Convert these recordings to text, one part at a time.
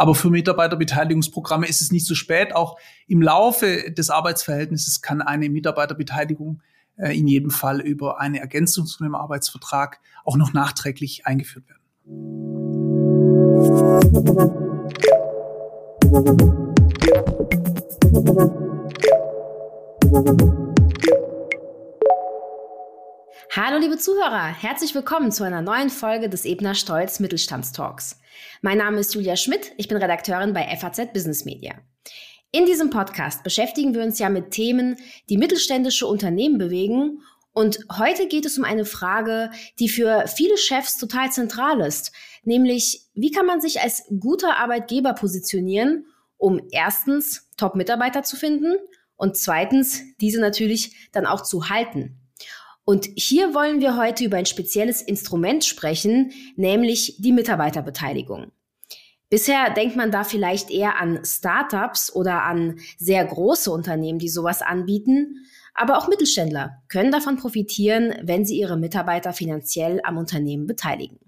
Aber für Mitarbeiterbeteiligungsprogramme ist es nicht zu spät. Auch im Laufe des Arbeitsverhältnisses kann eine Mitarbeiterbeteiligung äh, in jedem Fall über eine Ergänzung zu einem Arbeitsvertrag auch noch nachträglich eingeführt werden. Hallo liebe Zuhörer, herzlich willkommen zu einer neuen Folge des Ebner Stolz Mittelstandstalks. Mein Name ist Julia Schmidt, ich bin Redakteurin bei FAZ Business Media. In diesem Podcast beschäftigen wir uns ja mit Themen, die mittelständische Unternehmen bewegen. Und heute geht es um eine Frage, die für viele Chefs total zentral ist, nämlich wie kann man sich als guter Arbeitgeber positionieren, um erstens Top-Mitarbeiter zu finden und zweitens diese natürlich dann auch zu halten. Und hier wollen wir heute über ein spezielles Instrument sprechen, nämlich die Mitarbeiterbeteiligung. Bisher denkt man da vielleicht eher an Startups oder an sehr große Unternehmen, die sowas anbieten. Aber auch Mittelständler können davon profitieren, wenn sie ihre Mitarbeiter finanziell am Unternehmen beteiligen.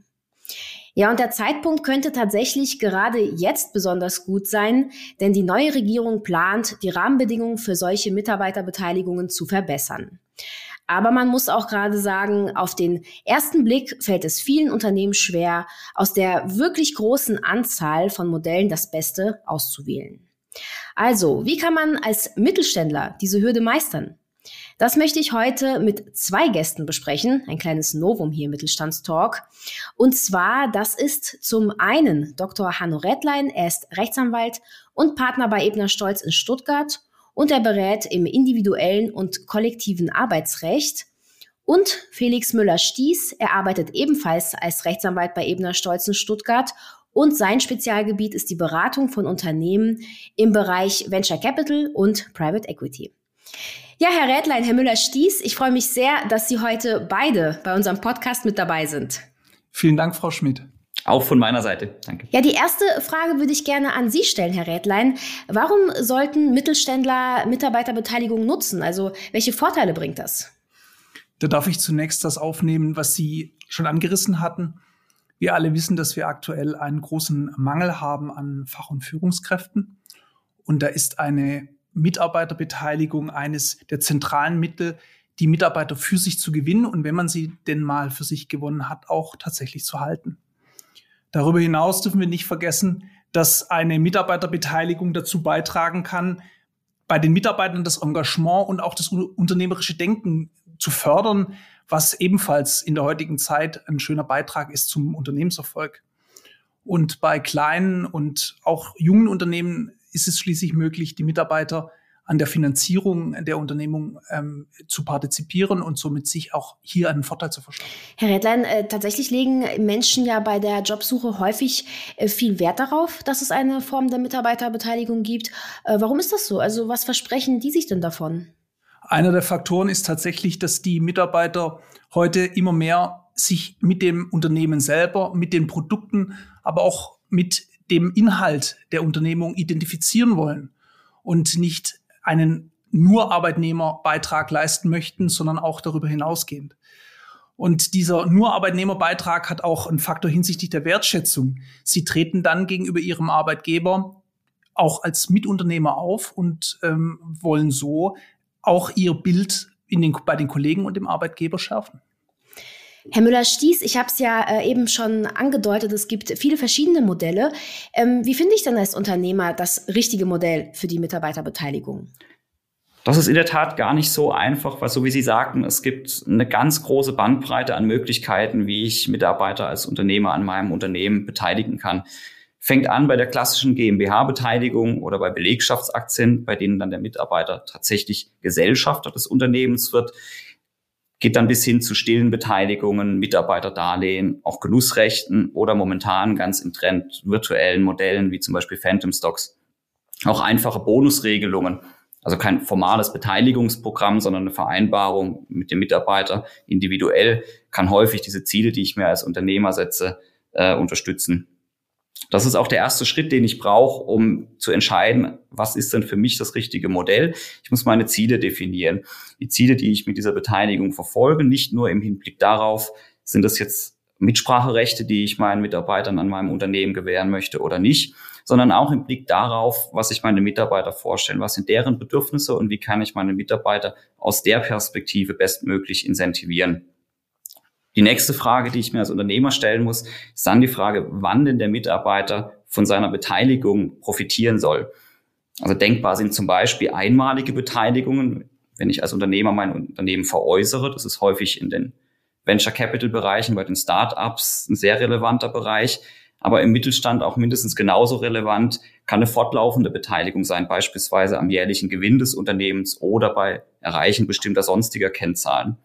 Ja, und der Zeitpunkt könnte tatsächlich gerade jetzt besonders gut sein, denn die neue Regierung plant, die Rahmenbedingungen für solche Mitarbeiterbeteiligungen zu verbessern. Aber man muss auch gerade sagen, auf den ersten Blick fällt es vielen Unternehmen schwer, aus der wirklich großen Anzahl von Modellen das Beste auszuwählen. Also, wie kann man als Mittelständler diese Hürde meistern? Das möchte ich heute mit zwei Gästen besprechen, ein kleines Novum hier im Mittelstandstalk. Und zwar, das ist zum einen Dr. Hanno Redlein, er ist Rechtsanwalt und Partner bei Ebner Stolz in Stuttgart und er berät im individuellen und kollektiven Arbeitsrecht. Und Felix Müller-Stieß, er arbeitet ebenfalls als Rechtsanwalt bei Ebner Stolzen Stuttgart und sein Spezialgebiet ist die Beratung von Unternehmen im Bereich Venture Capital und Private Equity. Ja, Herr Rädlein, Herr Müller-Stieß, ich freue mich sehr, dass Sie heute beide bei unserem Podcast mit dabei sind. Vielen Dank, Frau Schmidt. Auch von meiner Seite. Danke. Ja, die erste Frage würde ich gerne an Sie stellen, Herr Rädlein. Warum sollten Mittelständler Mitarbeiterbeteiligung nutzen? Also welche Vorteile bringt das? Da darf ich zunächst das aufnehmen, was Sie schon angerissen hatten. Wir alle wissen, dass wir aktuell einen großen Mangel haben an Fach- und Führungskräften. Und da ist eine Mitarbeiterbeteiligung eines der zentralen Mittel, die Mitarbeiter für sich zu gewinnen und wenn man sie denn mal für sich gewonnen hat, auch tatsächlich zu halten. Darüber hinaus dürfen wir nicht vergessen, dass eine Mitarbeiterbeteiligung dazu beitragen kann, bei den Mitarbeitern das Engagement und auch das unternehmerische Denken zu fördern, was ebenfalls in der heutigen Zeit ein schöner Beitrag ist zum Unternehmenserfolg. Und bei kleinen und auch jungen Unternehmen ist es schließlich möglich, die Mitarbeiter an der Finanzierung der Unternehmung ähm, zu partizipieren und somit sich auch hier einen Vorteil zu verschaffen. Herr Redlein, äh, tatsächlich legen Menschen ja bei der Jobsuche häufig äh, viel Wert darauf, dass es eine Form der Mitarbeiterbeteiligung gibt. Äh, warum ist das so? Also was versprechen die sich denn davon? Einer der Faktoren ist tatsächlich, dass die Mitarbeiter heute immer mehr sich mit dem Unternehmen selber, mit den Produkten, aber auch mit dem Inhalt der Unternehmung identifizieren wollen und nicht einen nur Arbeitnehmerbeitrag leisten möchten, sondern auch darüber hinausgehend. Und dieser nur Arbeitnehmerbeitrag hat auch einen Faktor hinsichtlich der Wertschätzung. Sie treten dann gegenüber ihrem Arbeitgeber auch als Mitunternehmer auf und ähm, wollen so auch ihr Bild in den, bei den Kollegen und dem Arbeitgeber schärfen. Herr Müller-Stieß, ich habe es ja äh, eben schon angedeutet, es gibt viele verschiedene Modelle. Ähm, wie finde ich denn als Unternehmer das richtige Modell für die Mitarbeiterbeteiligung? Das ist in der Tat gar nicht so einfach, weil so wie Sie sagten, es gibt eine ganz große Bandbreite an Möglichkeiten, wie ich Mitarbeiter als Unternehmer an meinem Unternehmen beteiligen kann. Fängt an bei der klassischen GmbH-Beteiligung oder bei Belegschaftsaktien, bei denen dann der Mitarbeiter tatsächlich Gesellschafter des Unternehmens wird geht dann bis hin zu stillen Beteiligungen, Mitarbeiterdarlehen, auch Genussrechten oder momentan ganz im Trend virtuellen Modellen wie zum Beispiel Phantom Stocks. Auch einfache Bonusregelungen, also kein formales Beteiligungsprogramm, sondern eine Vereinbarung mit dem Mitarbeiter individuell kann häufig diese Ziele, die ich mir als Unternehmer setze, äh, unterstützen. Das ist auch der erste Schritt, den ich brauche, um zu entscheiden, was ist denn für mich das richtige Modell. Ich muss meine Ziele definieren. Die Ziele, die ich mit dieser Beteiligung verfolge, nicht nur im Hinblick darauf, sind das jetzt Mitspracherechte, die ich meinen Mitarbeitern an meinem Unternehmen gewähren möchte oder nicht, sondern auch im Blick darauf, was sich meine Mitarbeiter vorstellen, was sind deren Bedürfnisse und wie kann ich meine Mitarbeiter aus der Perspektive bestmöglich incentivieren. Die nächste Frage, die ich mir als Unternehmer stellen muss, ist dann die Frage, wann denn der Mitarbeiter von seiner Beteiligung profitieren soll. Also denkbar sind zum Beispiel einmalige Beteiligungen, wenn ich als Unternehmer mein Unternehmen veräußere. Das ist häufig in den Venture Capital Bereichen, bei den Startups ein sehr relevanter Bereich. Aber im Mittelstand auch mindestens genauso relevant kann eine fortlaufende Beteiligung sein, beispielsweise am jährlichen Gewinn des Unternehmens oder bei Erreichen bestimmter sonstiger Kennzahlen.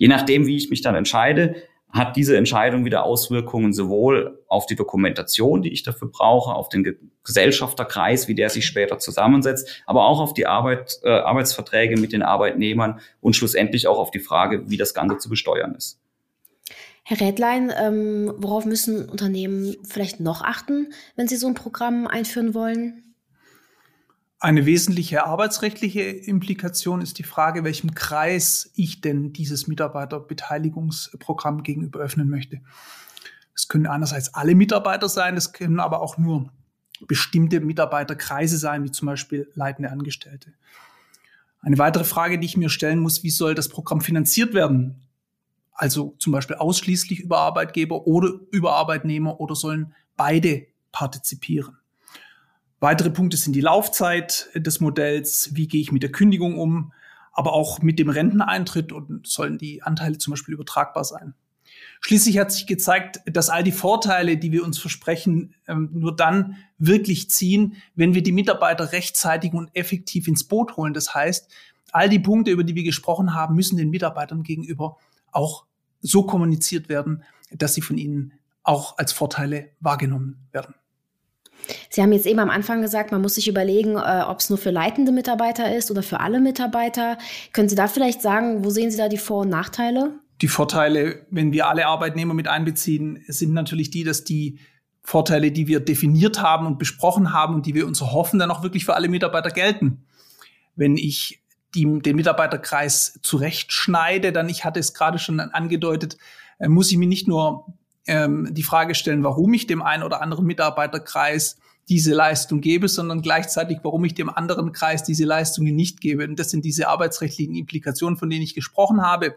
Je nachdem, wie ich mich dann entscheide, hat diese Entscheidung wieder Auswirkungen sowohl auf die Dokumentation, die ich dafür brauche, auf den Gesellschafterkreis, wie der sich später zusammensetzt, aber auch auf die Arbeit, äh, Arbeitsverträge mit den Arbeitnehmern und schlussendlich auch auf die Frage, wie das Ganze zu besteuern ist. Herr Rädlein, ähm, worauf müssen Unternehmen vielleicht noch achten, wenn sie so ein Programm einführen wollen? Eine wesentliche arbeitsrechtliche Implikation ist die Frage, welchem Kreis ich denn dieses Mitarbeiterbeteiligungsprogramm gegenüber öffnen möchte. Es können einerseits alle Mitarbeiter sein, es können aber auch nur bestimmte Mitarbeiterkreise sein, wie zum Beispiel leitende Angestellte. Eine weitere Frage, die ich mir stellen muss, wie soll das Programm finanziert werden? Also zum Beispiel ausschließlich über Arbeitgeber oder über Arbeitnehmer oder sollen beide partizipieren? Weitere Punkte sind die Laufzeit des Modells, wie gehe ich mit der Kündigung um, aber auch mit dem Renteneintritt und sollen die Anteile zum Beispiel übertragbar sein. Schließlich hat sich gezeigt, dass all die Vorteile, die wir uns versprechen, ähm, nur dann wirklich ziehen, wenn wir die Mitarbeiter rechtzeitig und effektiv ins Boot holen. Das heißt, all die Punkte, über die wir gesprochen haben, müssen den Mitarbeitern gegenüber auch so kommuniziert werden, dass sie von ihnen auch als Vorteile wahrgenommen werden. Sie haben jetzt eben am Anfang gesagt, man muss sich überlegen, äh, ob es nur für leitende Mitarbeiter ist oder für alle Mitarbeiter. Können Sie da vielleicht sagen, wo sehen Sie da die Vor- und Nachteile? Die Vorteile, wenn wir alle Arbeitnehmer mit einbeziehen, sind natürlich die, dass die Vorteile, die wir definiert haben und besprochen haben und die wir uns erhoffen, dann auch wirklich für alle Mitarbeiter gelten. Wenn ich die, den Mitarbeiterkreis zurechtschneide, dann, ich hatte es gerade schon angedeutet, äh, muss ich mir nicht nur ähm, die Frage stellen, warum ich dem einen oder anderen Mitarbeiterkreis diese Leistung gebe, sondern gleichzeitig, warum ich dem anderen Kreis diese Leistungen nicht gebe. Und das sind diese arbeitsrechtlichen Implikationen, von denen ich gesprochen habe.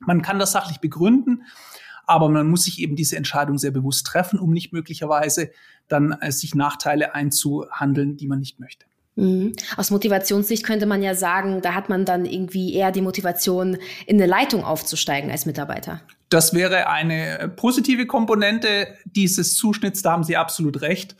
Man kann das sachlich begründen, aber man muss sich eben diese Entscheidung sehr bewusst treffen, um nicht möglicherweise dann äh, sich Nachteile einzuhandeln, die man nicht möchte. Mhm. Aus Motivationssicht könnte man ja sagen, da hat man dann irgendwie eher die Motivation, in eine Leitung aufzusteigen als Mitarbeiter. Das wäre eine positive Komponente dieses Zuschnitts, da haben Sie absolut recht.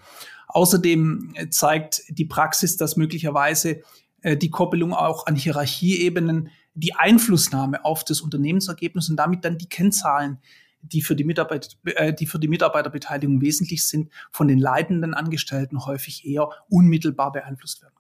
Außerdem zeigt die Praxis, dass möglicherweise äh, die Koppelung auch an Hierarchieebenen die Einflussnahme auf das Unternehmensergebnis und damit dann die Kennzahlen, die für die, Mitarbeiter, äh, die für die Mitarbeiterbeteiligung wesentlich sind, von den leitenden Angestellten häufig eher unmittelbar beeinflusst werden.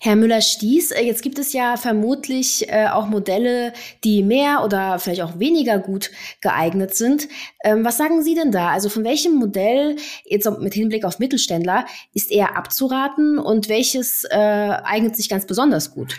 Herr Müller-Stieß, äh, jetzt gibt es ja vermutlich äh, auch Modelle, die mehr oder vielleicht auch weniger gut geeignet sind. Ähm, was sagen Sie denn da? Also von welchem Modell, jetzt mit Hinblick auf Mittelständler, ist eher abzuraten und welches äh, eignet sich ganz besonders gut?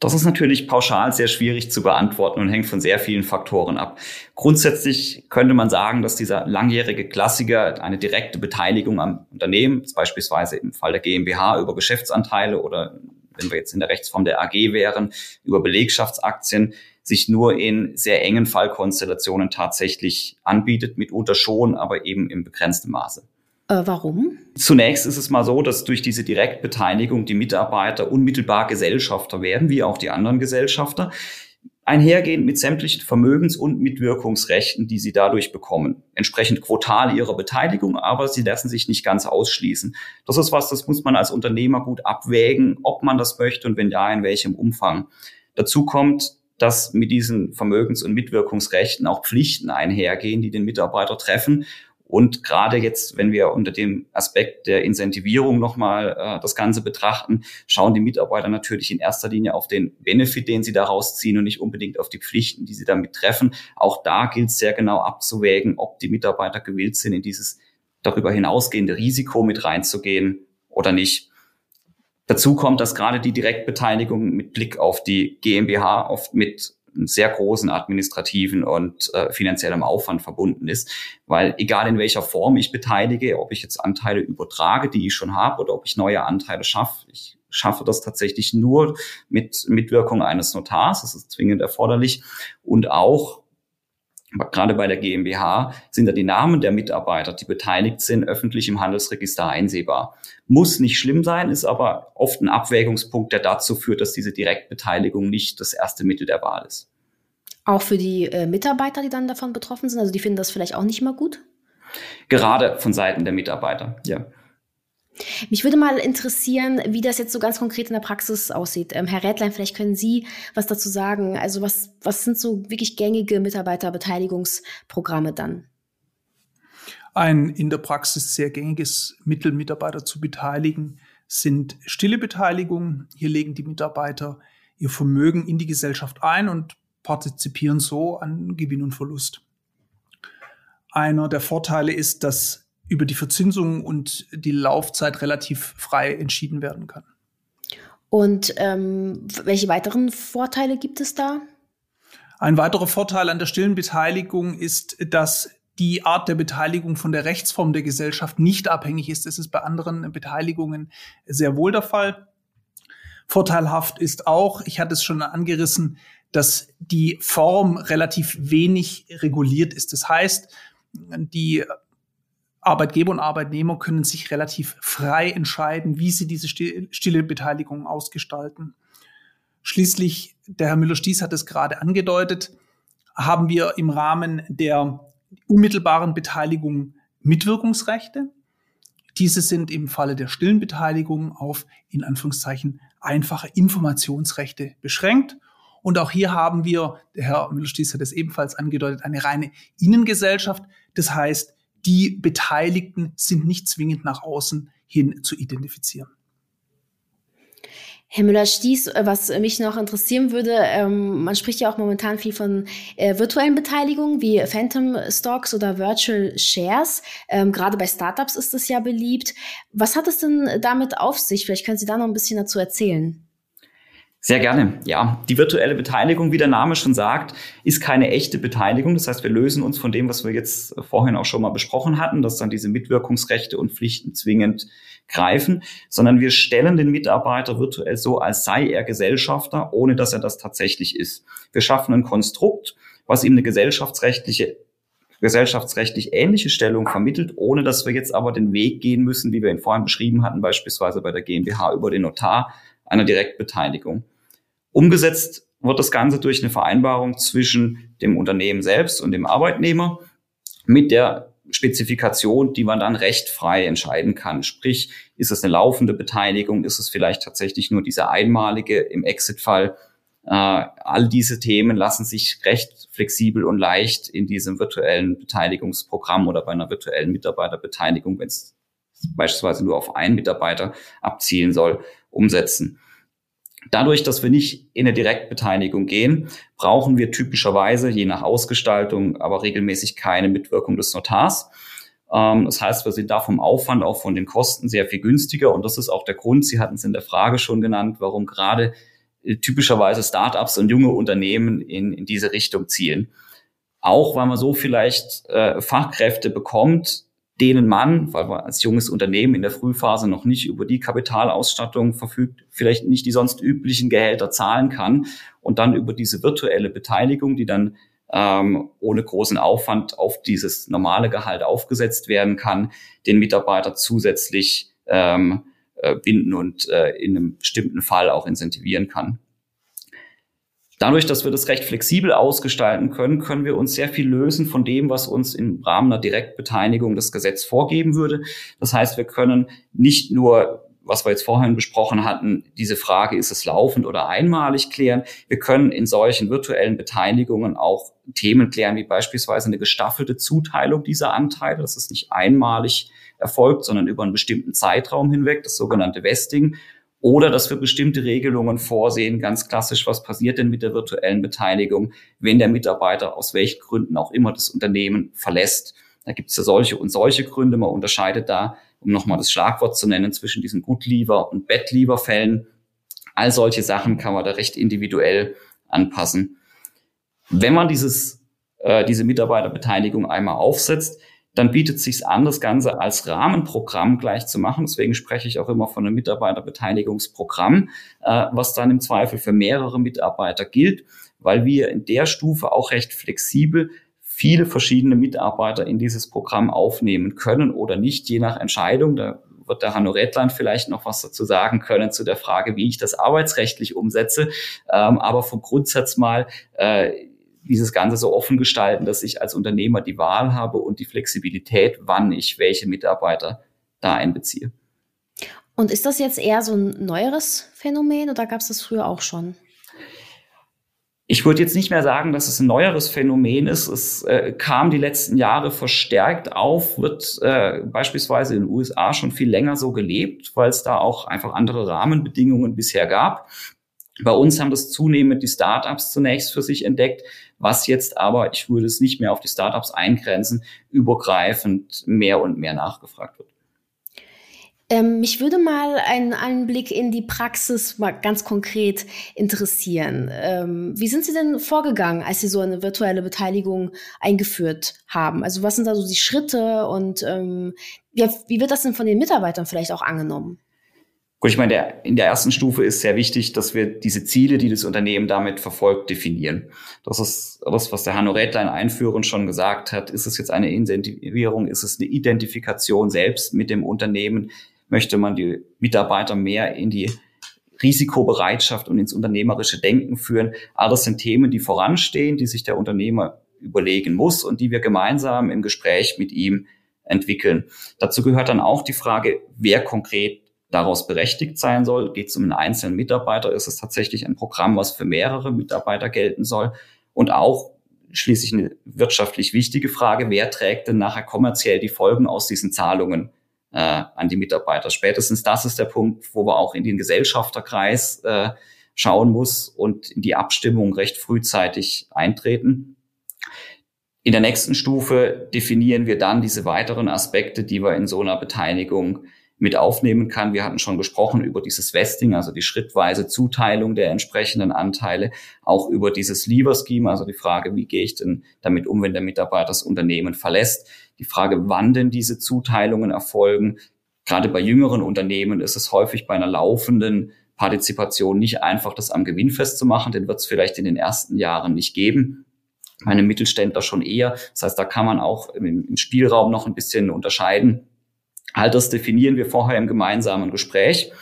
Das ist natürlich pauschal sehr schwierig zu beantworten und hängt von sehr vielen Faktoren ab. Grundsätzlich könnte man sagen, dass dieser langjährige Klassiker eine direkte Beteiligung am Unternehmen, beispielsweise im Fall der GmbH über Geschäftsanteile oder wenn wir jetzt in der Rechtsform der AG wären, über Belegschaftsaktien, sich nur in sehr engen Fallkonstellationen tatsächlich anbietet, mitunter schon, aber eben im begrenzten Maße. Äh, warum? Zunächst ist es mal so, dass durch diese Direktbeteiligung die Mitarbeiter unmittelbar Gesellschafter werden, wie auch die anderen Gesellschafter, einhergehend mit sämtlichen Vermögens- und Mitwirkungsrechten, die sie dadurch bekommen. Entsprechend quotal ihrer Beteiligung, aber sie lassen sich nicht ganz ausschließen. Das ist was, das muss man als Unternehmer gut abwägen, ob man das möchte und wenn ja, in welchem Umfang. Dazu kommt, dass mit diesen Vermögens- und Mitwirkungsrechten auch Pflichten einhergehen, die den Mitarbeiter treffen und gerade jetzt, wenn wir unter dem Aspekt der Incentivierung nochmal äh, das Ganze betrachten, schauen die Mitarbeiter natürlich in erster Linie auf den Benefit, den sie daraus ziehen und nicht unbedingt auf die Pflichten, die sie damit treffen. Auch da gilt es sehr genau abzuwägen, ob die Mitarbeiter gewillt sind, in dieses darüber hinausgehende Risiko mit reinzugehen oder nicht. Dazu kommt, dass gerade die Direktbeteiligung mit Blick auf die GmbH oft mit sehr großen administrativen und äh, finanziellem Aufwand verbunden ist. Weil egal in welcher Form ich beteilige, ob ich jetzt Anteile übertrage, die ich schon habe, oder ob ich neue Anteile schaffe, ich schaffe das tatsächlich nur mit Mitwirkung eines Notars. Das ist zwingend erforderlich. Und auch gerade bei der GmbH sind da die Namen der Mitarbeiter, die beteiligt sind, öffentlich im Handelsregister einsehbar. Muss nicht schlimm sein, ist aber oft ein Abwägungspunkt, der dazu führt, dass diese Direktbeteiligung nicht das erste Mittel der Wahl ist. Auch für die äh, Mitarbeiter, die dann davon betroffen sind, also die finden das vielleicht auch nicht mal gut? Gerade von Seiten der Mitarbeiter, ja. Mich würde mal interessieren, wie das jetzt so ganz konkret in der Praxis aussieht. Ähm, Herr Rädlein, vielleicht können Sie was dazu sagen. Also was, was sind so wirklich gängige Mitarbeiterbeteiligungsprogramme dann? Ein in der Praxis sehr gängiges Mittel, Mitarbeiter zu beteiligen, sind stille Beteiligungen. Hier legen die Mitarbeiter ihr Vermögen in die Gesellschaft ein und partizipieren so an Gewinn und Verlust. Einer der Vorteile ist, dass über die Verzinsung und die Laufzeit relativ frei entschieden werden kann. Und ähm, welche weiteren Vorteile gibt es da? Ein weiterer Vorteil an der stillen Beteiligung ist, dass die Art der Beteiligung von der Rechtsform der Gesellschaft nicht abhängig ist. Das ist bei anderen Beteiligungen sehr wohl der Fall. Vorteilhaft ist auch, ich hatte es schon angerissen, dass die Form relativ wenig reguliert ist. Das heißt, die Arbeitgeber und Arbeitnehmer können sich relativ frei entscheiden, wie sie diese stille Beteiligung ausgestalten. Schließlich, der Herr Müller-Stieß hat es gerade angedeutet, haben wir im Rahmen der unmittelbaren Beteiligung Mitwirkungsrechte. Diese sind im Falle der stillen Beteiligung auf, in Anführungszeichen, einfache Informationsrechte beschränkt. Und auch hier haben wir, der Herr Müller-Stieß hat es ebenfalls angedeutet, eine reine Innengesellschaft. Das heißt, die Beteiligten sind nicht zwingend nach außen hin zu identifizieren. Herr Müller-Stieß, was mich noch interessieren würde, ähm, man spricht ja auch momentan viel von äh, virtuellen Beteiligungen wie Phantom Stocks oder Virtual Shares. Ähm, gerade bei Startups ist das ja beliebt. Was hat es denn damit auf sich? Vielleicht können Sie da noch ein bisschen dazu erzählen. Sehr gerne. Ja, die virtuelle Beteiligung, wie der Name schon sagt, ist keine echte Beteiligung. Das heißt, wir lösen uns von dem, was wir jetzt vorhin auch schon mal besprochen hatten, dass dann diese Mitwirkungsrechte und Pflichten zwingend greifen, sondern wir stellen den Mitarbeiter virtuell so, als sei er Gesellschafter, ohne dass er das tatsächlich ist. Wir schaffen ein Konstrukt, was ihm eine gesellschaftsrechtliche gesellschaftsrechtlich ähnliche Stellung vermittelt, ohne dass wir jetzt aber den Weg gehen müssen, wie wir ihn vorhin beschrieben hatten, beispielsweise bei der GmbH über den Notar einer Direktbeteiligung. Umgesetzt wird das Ganze durch eine Vereinbarung zwischen dem Unternehmen selbst und dem Arbeitnehmer mit der Spezifikation, die man dann recht frei entscheiden kann. Sprich, ist es eine laufende Beteiligung? Ist es vielleicht tatsächlich nur diese einmalige im Exit-Fall? Äh, all diese Themen lassen sich recht flexibel und leicht in diesem virtuellen Beteiligungsprogramm oder bei einer virtuellen Mitarbeiterbeteiligung, wenn es beispielsweise nur auf einen Mitarbeiter abzielen soll, umsetzen. Dadurch, dass wir nicht in eine Direktbeteiligung gehen, brauchen wir typischerweise, je nach Ausgestaltung, aber regelmäßig keine Mitwirkung des Notars. Ähm, das heißt, wir sind da vom Aufwand, auch von den Kosten sehr viel günstiger. Und das ist auch der Grund, Sie hatten es in der Frage schon genannt, warum gerade äh, typischerweise Startups und junge Unternehmen in, in diese Richtung zielen. Auch weil man so vielleicht äh, Fachkräfte bekommt, denen man, weil man als junges Unternehmen in der Frühphase noch nicht über die Kapitalausstattung verfügt, vielleicht nicht die sonst üblichen Gehälter zahlen kann und dann über diese virtuelle Beteiligung, die dann ähm, ohne großen Aufwand auf dieses normale Gehalt aufgesetzt werden kann, den Mitarbeiter zusätzlich ähm, äh, binden und äh, in einem bestimmten Fall auch incentivieren kann. Dadurch, dass wir das recht flexibel ausgestalten können, können wir uns sehr viel lösen von dem, was uns im Rahmen einer Direktbeteiligung das Gesetz vorgeben würde. Das heißt, wir können nicht nur, was wir jetzt vorhin besprochen hatten, diese Frage, ist es laufend oder einmalig klären. Wir können in solchen virtuellen Beteiligungen auch Themen klären, wie beispielsweise eine gestaffelte Zuteilung dieser Anteile. Das ist nicht einmalig erfolgt, sondern über einen bestimmten Zeitraum hinweg, das sogenannte Vesting. Oder dass wir bestimmte Regelungen vorsehen, ganz klassisch, was passiert denn mit der virtuellen Beteiligung, wenn der Mitarbeiter aus welchen Gründen auch immer das Unternehmen verlässt. Da gibt es ja solche und solche Gründe. Man unterscheidet da, um nochmal das Schlagwort zu nennen, zwischen diesen Good-Leaver- und Bad-Leaver-Fällen. All solche Sachen kann man da recht individuell anpassen. Wenn man dieses, äh, diese Mitarbeiterbeteiligung einmal aufsetzt, dann bietet es sich an, das Ganze als Rahmenprogramm gleich zu machen. Deswegen spreche ich auch immer von einem Mitarbeiterbeteiligungsprogramm, äh, was dann im Zweifel für mehrere Mitarbeiter gilt, weil wir in der Stufe auch recht flexibel viele verschiedene Mitarbeiter in dieses Programm aufnehmen können oder nicht, je nach Entscheidung. Da wird der Hanno Redland vielleicht noch was dazu sagen können zu der Frage, wie ich das arbeitsrechtlich umsetze. Ähm, aber vom Grundsatz mal, äh, dieses Ganze so offen gestalten, dass ich als Unternehmer die Wahl habe und die Flexibilität, wann ich welche Mitarbeiter da einbeziehe. Und ist das jetzt eher so ein neueres Phänomen oder gab es das früher auch schon? Ich würde jetzt nicht mehr sagen, dass es ein neueres Phänomen ist. Es äh, kam die letzten Jahre verstärkt auf, wird äh, beispielsweise in den USA schon viel länger so gelebt, weil es da auch einfach andere Rahmenbedingungen bisher gab. Bei uns haben das zunehmend die Startups zunächst für sich entdeckt, was jetzt aber, ich würde es nicht mehr auf die Startups eingrenzen, übergreifend mehr und mehr nachgefragt wird. Ähm, mich würde mal ein Anblick in die Praxis mal ganz konkret interessieren. Ähm, wie sind Sie denn vorgegangen, als Sie so eine virtuelle Beteiligung eingeführt haben? Also was sind da so die Schritte und ähm, wie, wie wird das denn von den Mitarbeitern vielleicht auch angenommen? Gut, ich meine, der, in der ersten Stufe ist sehr wichtig, dass wir diese Ziele, die das Unternehmen damit verfolgt, definieren. Das ist das, was der Hanno Rädlein einführend schon gesagt hat. Ist es jetzt eine Incentivierung? Ist es eine Identifikation selbst mit dem Unternehmen? Möchte man die Mitarbeiter mehr in die Risikobereitschaft und ins unternehmerische Denken führen? All das sind Themen, die voranstehen, die sich der Unternehmer überlegen muss und die wir gemeinsam im Gespräch mit ihm entwickeln. Dazu gehört dann auch die Frage, wer konkret daraus berechtigt sein soll. Geht es um einen einzelnen Mitarbeiter? Ist es tatsächlich ein Programm, was für mehrere Mitarbeiter gelten soll? Und auch schließlich eine wirtschaftlich wichtige Frage, wer trägt denn nachher kommerziell die Folgen aus diesen Zahlungen äh, an die Mitarbeiter? Spätestens das ist der Punkt, wo wir auch in den Gesellschafterkreis äh, schauen muss und in die Abstimmung recht frühzeitig eintreten. In der nächsten Stufe definieren wir dann diese weiteren Aspekte, die wir in so einer Beteiligung mit aufnehmen kann. Wir hatten schon gesprochen über dieses Vesting, also die schrittweise Zuteilung der entsprechenden Anteile, auch über dieses Lever Scheme, also die Frage, wie gehe ich denn damit um, wenn der Mitarbeiter das Unternehmen verlässt, die Frage, wann denn diese Zuteilungen erfolgen. Gerade bei jüngeren Unternehmen ist es häufig bei einer laufenden Partizipation nicht einfach, das am Gewinn festzumachen, den wird es vielleicht in den ersten Jahren nicht geben. Meine Mittelständler schon eher. Das heißt, da kann man auch im Spielraum noch ein bisschen unterscheiden All das definieren wir vorher im gemeinsamen Gespräch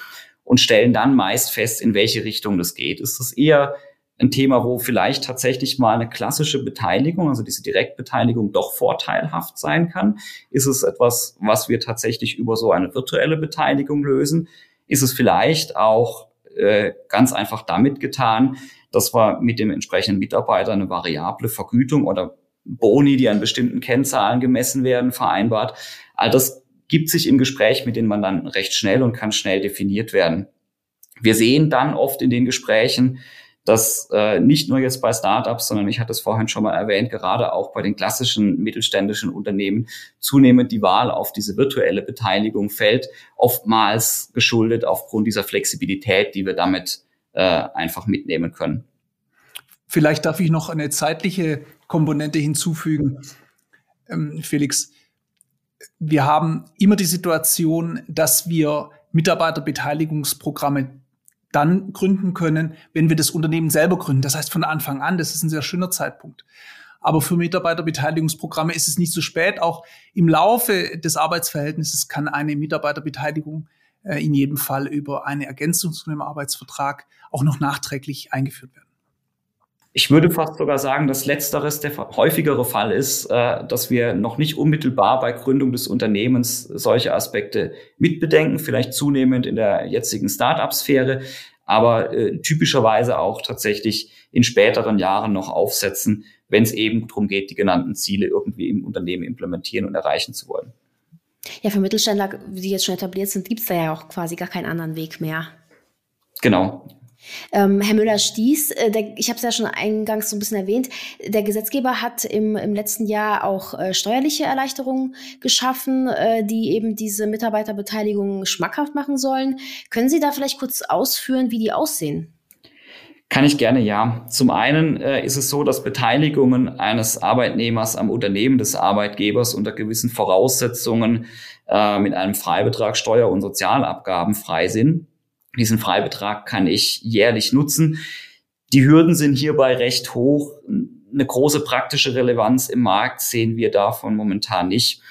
und stellen dann meist fest, in welche Richtung das geht. Ist das eher ein Thema, wo vielleicht tatsächlich mal eine klassische Beteiligung, also diese Direktbeteiligung doch vorteilhaft sein kann? Ist es etwas, was wir tatsächlich über so eine virtuelle Beteiligung lösen? Ist es vielleicht auch äh, ganz einfach damit getan, dass wir mit dem entsprechenden Mitarbeiter eine variable Vergütung oder Boni, die an bestimmten Kennzahlen gemessen werden, vereinbart? All das gibt sich im Gespräch mit den Mandanten recht schnell und kann schnell definiert werden. Wir sehen dann oft in den Gesprächen, dass äh, nicht nur jetzt bei Startups, sondern ich hatte es vorhin schon mal erwähnt, gerade auch bei den klassischen mittelständischen Unternehmen zunehmend die Wahl auf diese virtuelle Beteiligung fällt, oftmals geschuldet aufgrund dieser Flexibilität, die wir damit äh, einfach mitnehmen können. Vielleicht darf ich noch eine zeitliche Komponente hinzufügen, ähm, Felix wir haben immer die Situation, dass wir Mitarbeiterbeteiligungsprogramme dann gründen können, wenn wir das Unternehmen selber gründen. Das heißt von Anfang an, das ist ein sehr schöner Zeitpunkt. Aber für Mitarbeiterbeteiligungsprogramme ist es nicht zu spät. Auch im Laufe des Arbeitsverhältnisses kann eine Mitarbeiterbeteiligung äh, in jedem Fall über eine Ergänzung zu einem Arbeitsvertrag auch noch nachträglich eingeführt werden. Ich würde fast sogar sagen, dass letzteres der häufigere Fall ist, äh, dass wir noch nicht unmittelbar bei Gründung des Unternehmens solche Aspekte mitbedenken, vielleicht zunehmend in der jetzigen Start-up-Sphäre, aber äh, typischerweise auch tatsächlich in späteren Jahren noch aufsetzen, wenn es eben darum geht, die genannten Ziele irgendwie im Unternehmen implementieren und erreichen zu wollen. Ja, für Mittelständler, die jetzt schon etabliert sind, gibt es da ja auch quasi gar keinen anderen Weg mehr. Genau. Ähm, Herr Müller-Stieß, äh, ich habe es ja schon eingangs so ein bisschen erwähnt, der Gesetzgeber hat im, im letzten Jahr auch äh, steuerliche Erleichterungen geschaffen, äh, die eben diese Mitarbeiterbeteiligung schmackhaft machen sollen. Können Sie da vielleicht kurz ausführen, wie die aussehen? Kann ich gerne, ja. Zum einen äh, ist es so, dass Beteiligungen eines Arbeitnehmers am Unternehmen des Arbeitgebers unter gewissen Voraussetzungen äh, mit einem Freibetrag Steuer- und Sozialabgaben frei sind. Diesen Freibetrag kann ich jährlich nutzen. Die Hürden sind hierbei recht hoch. Eine große praktische Relevanz im Markt sehen wir davon momentan nicht.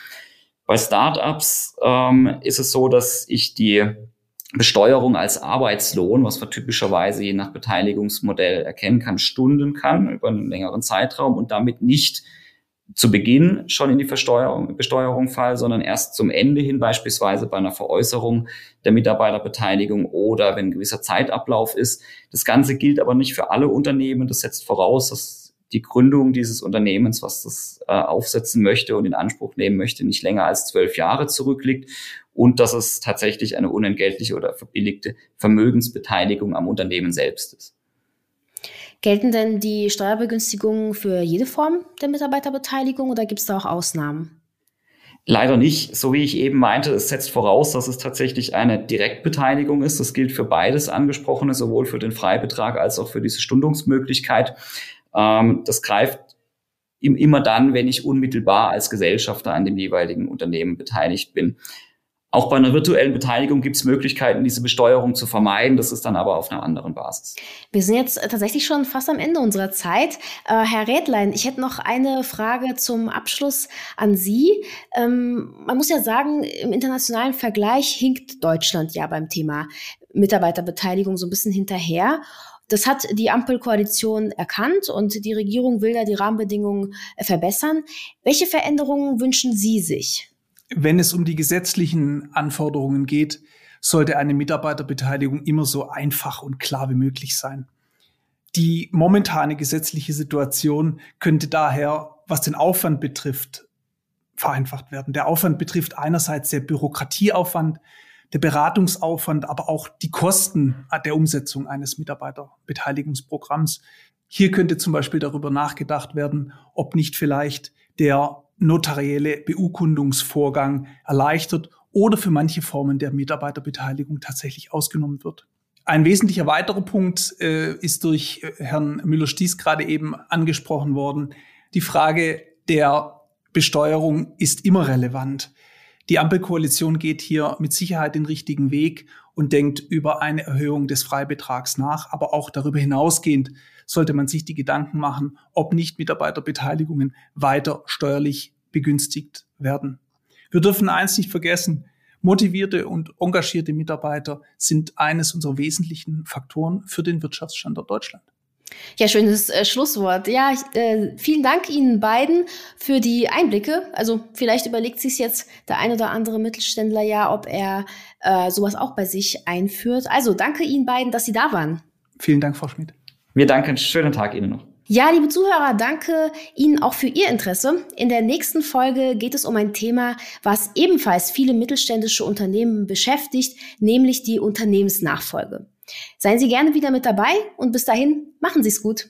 Bei Startups ähm, ist es so, dass ich die Besteuerung als Arbeitslohn, was man typischerweise je nach Beteiligungsmodell erkennen kann, stunden kann über einen längeren Zeitraum und damit nicht zu Beginn schon in die Versteuerung, Besteuerung fallen, sondern erst zum Ende hin, beispielsweise bei einer Veräußerung der Mitarbeiterbeteiligung oder wenn ein gewisser Zeitablauf ist. Das Ganze gilt aber nicht für alle Unternehmen. Das setzt voraus, dass die Gründung dieses Unternehmens, was das äh, aufsetzen möchte und in Anspruch nehmen möchte, nicht länger als zwölf Jahre zurückliegt und dass es tatsächlich eine unentgeltliche oder verbilligte Vermögensbeteiligung am Unternehmen selbst ist. Gelten denn die Steuerbegünstigungen für jede Form der Mitarbeiterbeteiligung oder gibt es da auch Ausnahmen? Leider nicht. So wie ich eben meinte, es setzt voraus, dass es tatsächlich eine Direktbeteiligung ist. Das gilt für beides angesprochene, sowohl für den Freibetrag als auch für diese Stundungsmöglichkeit. Ähm, das greift immer dann, wenn ich unmittelbar als Gesellschafter an dem jeweiligen Unternehmen beteiligt bin. Auch bei einer virtuellen Beteiligung gibt es Möglichkeiten, diese Besteuerung zu vermeiden. Das ist dann aber auf einer anderen Basis. Wir sind jetzt tatsächlich schon fast am Ende unserer Zeit. Äh, Herr Rädlein, ich hätte noch eine Frage zum Abschluss an Sie. Ähm, man muss ja sagen, im internationalen Vergleich hinkt Deutschland ja beim Thema Mitarbeiterbeteiligung so ein bisschen hinterher. Das hat die Ampelkoalition erkannt und die Regierung will da die Rahmenbedingungen äh, verbessern. Welche Veränderungen wünschen Sie sich? Wenn es um die gesetzlichen Anforderungen geht, sollte eine Mitarbeiterbeteiligung immer so einfach und klar wie möglich sein. Die momentane gesetzliche Situation könnte daher, was den Aufwand betrifft, vereinfacht werden. Der Aufwand betrifft einerseits der Bürokratieaufwand, der Beratungsaufwand, aber auch die Kosten der Umsetzung eines Mitarbeiterbeteiligungsprogramms. Hier könnte zum Beispiel darüber nachgedacht werden, ob nicht vielleicht der notarielle Beurkundungsvorgang erleichtert oder für manche Formen der Mitarbeiterbeteiligung tatsächlich ausgenommen wird. Ein wesentlicher weiterer Punkt äh, ist durch äh, Herrn Müller-Stieß gerade eben angesprochen worden. Die Frage der Besteuerung ist immer relevant. Die Ampelkoalition geht hier mit Sicherheit den richtigen Weg und denkt über eine Erhöhung des Freibetrags nach. Aber auch darüber hinausgehend sollte man sich die Gedanken machen, ob nicht Mitarbeiterbeteiligungen weiter steuerlich begünstigt werden. Wir dürfen eins nicht vergessen. Motivierte und engagierte Mitarbeiter sind eines unserer wesentlichen Faktoren für den Wirtschaftsstandort Deutschland. Ja, schönes äh, Schlusswort. Ja, ich, äh, vielen Dank Ihnen beiden für die Einblicke. Also vielleicht überlegt sich jetzt der ein oder andere Mittelständler ja, ob er äh, sowas auch bei sich einführt. Also danke Ihnen beiden, dass Sie da waren. Vielen Dank, Frau Schmidt. Wir danken. Schönen Tag Ihnen noch. Ja, liebe Zuhörer, danke Ihnen auch für Ihr Interesse. In der nächsten Folge geht es um ein Thema, was ebenfalls viele mittelständische Unternehmen beschäftigt, nämlich die Unternehmensnachfolge. Seien Sie gerne wieder mit dabei und bis dahin machen Sie es gut.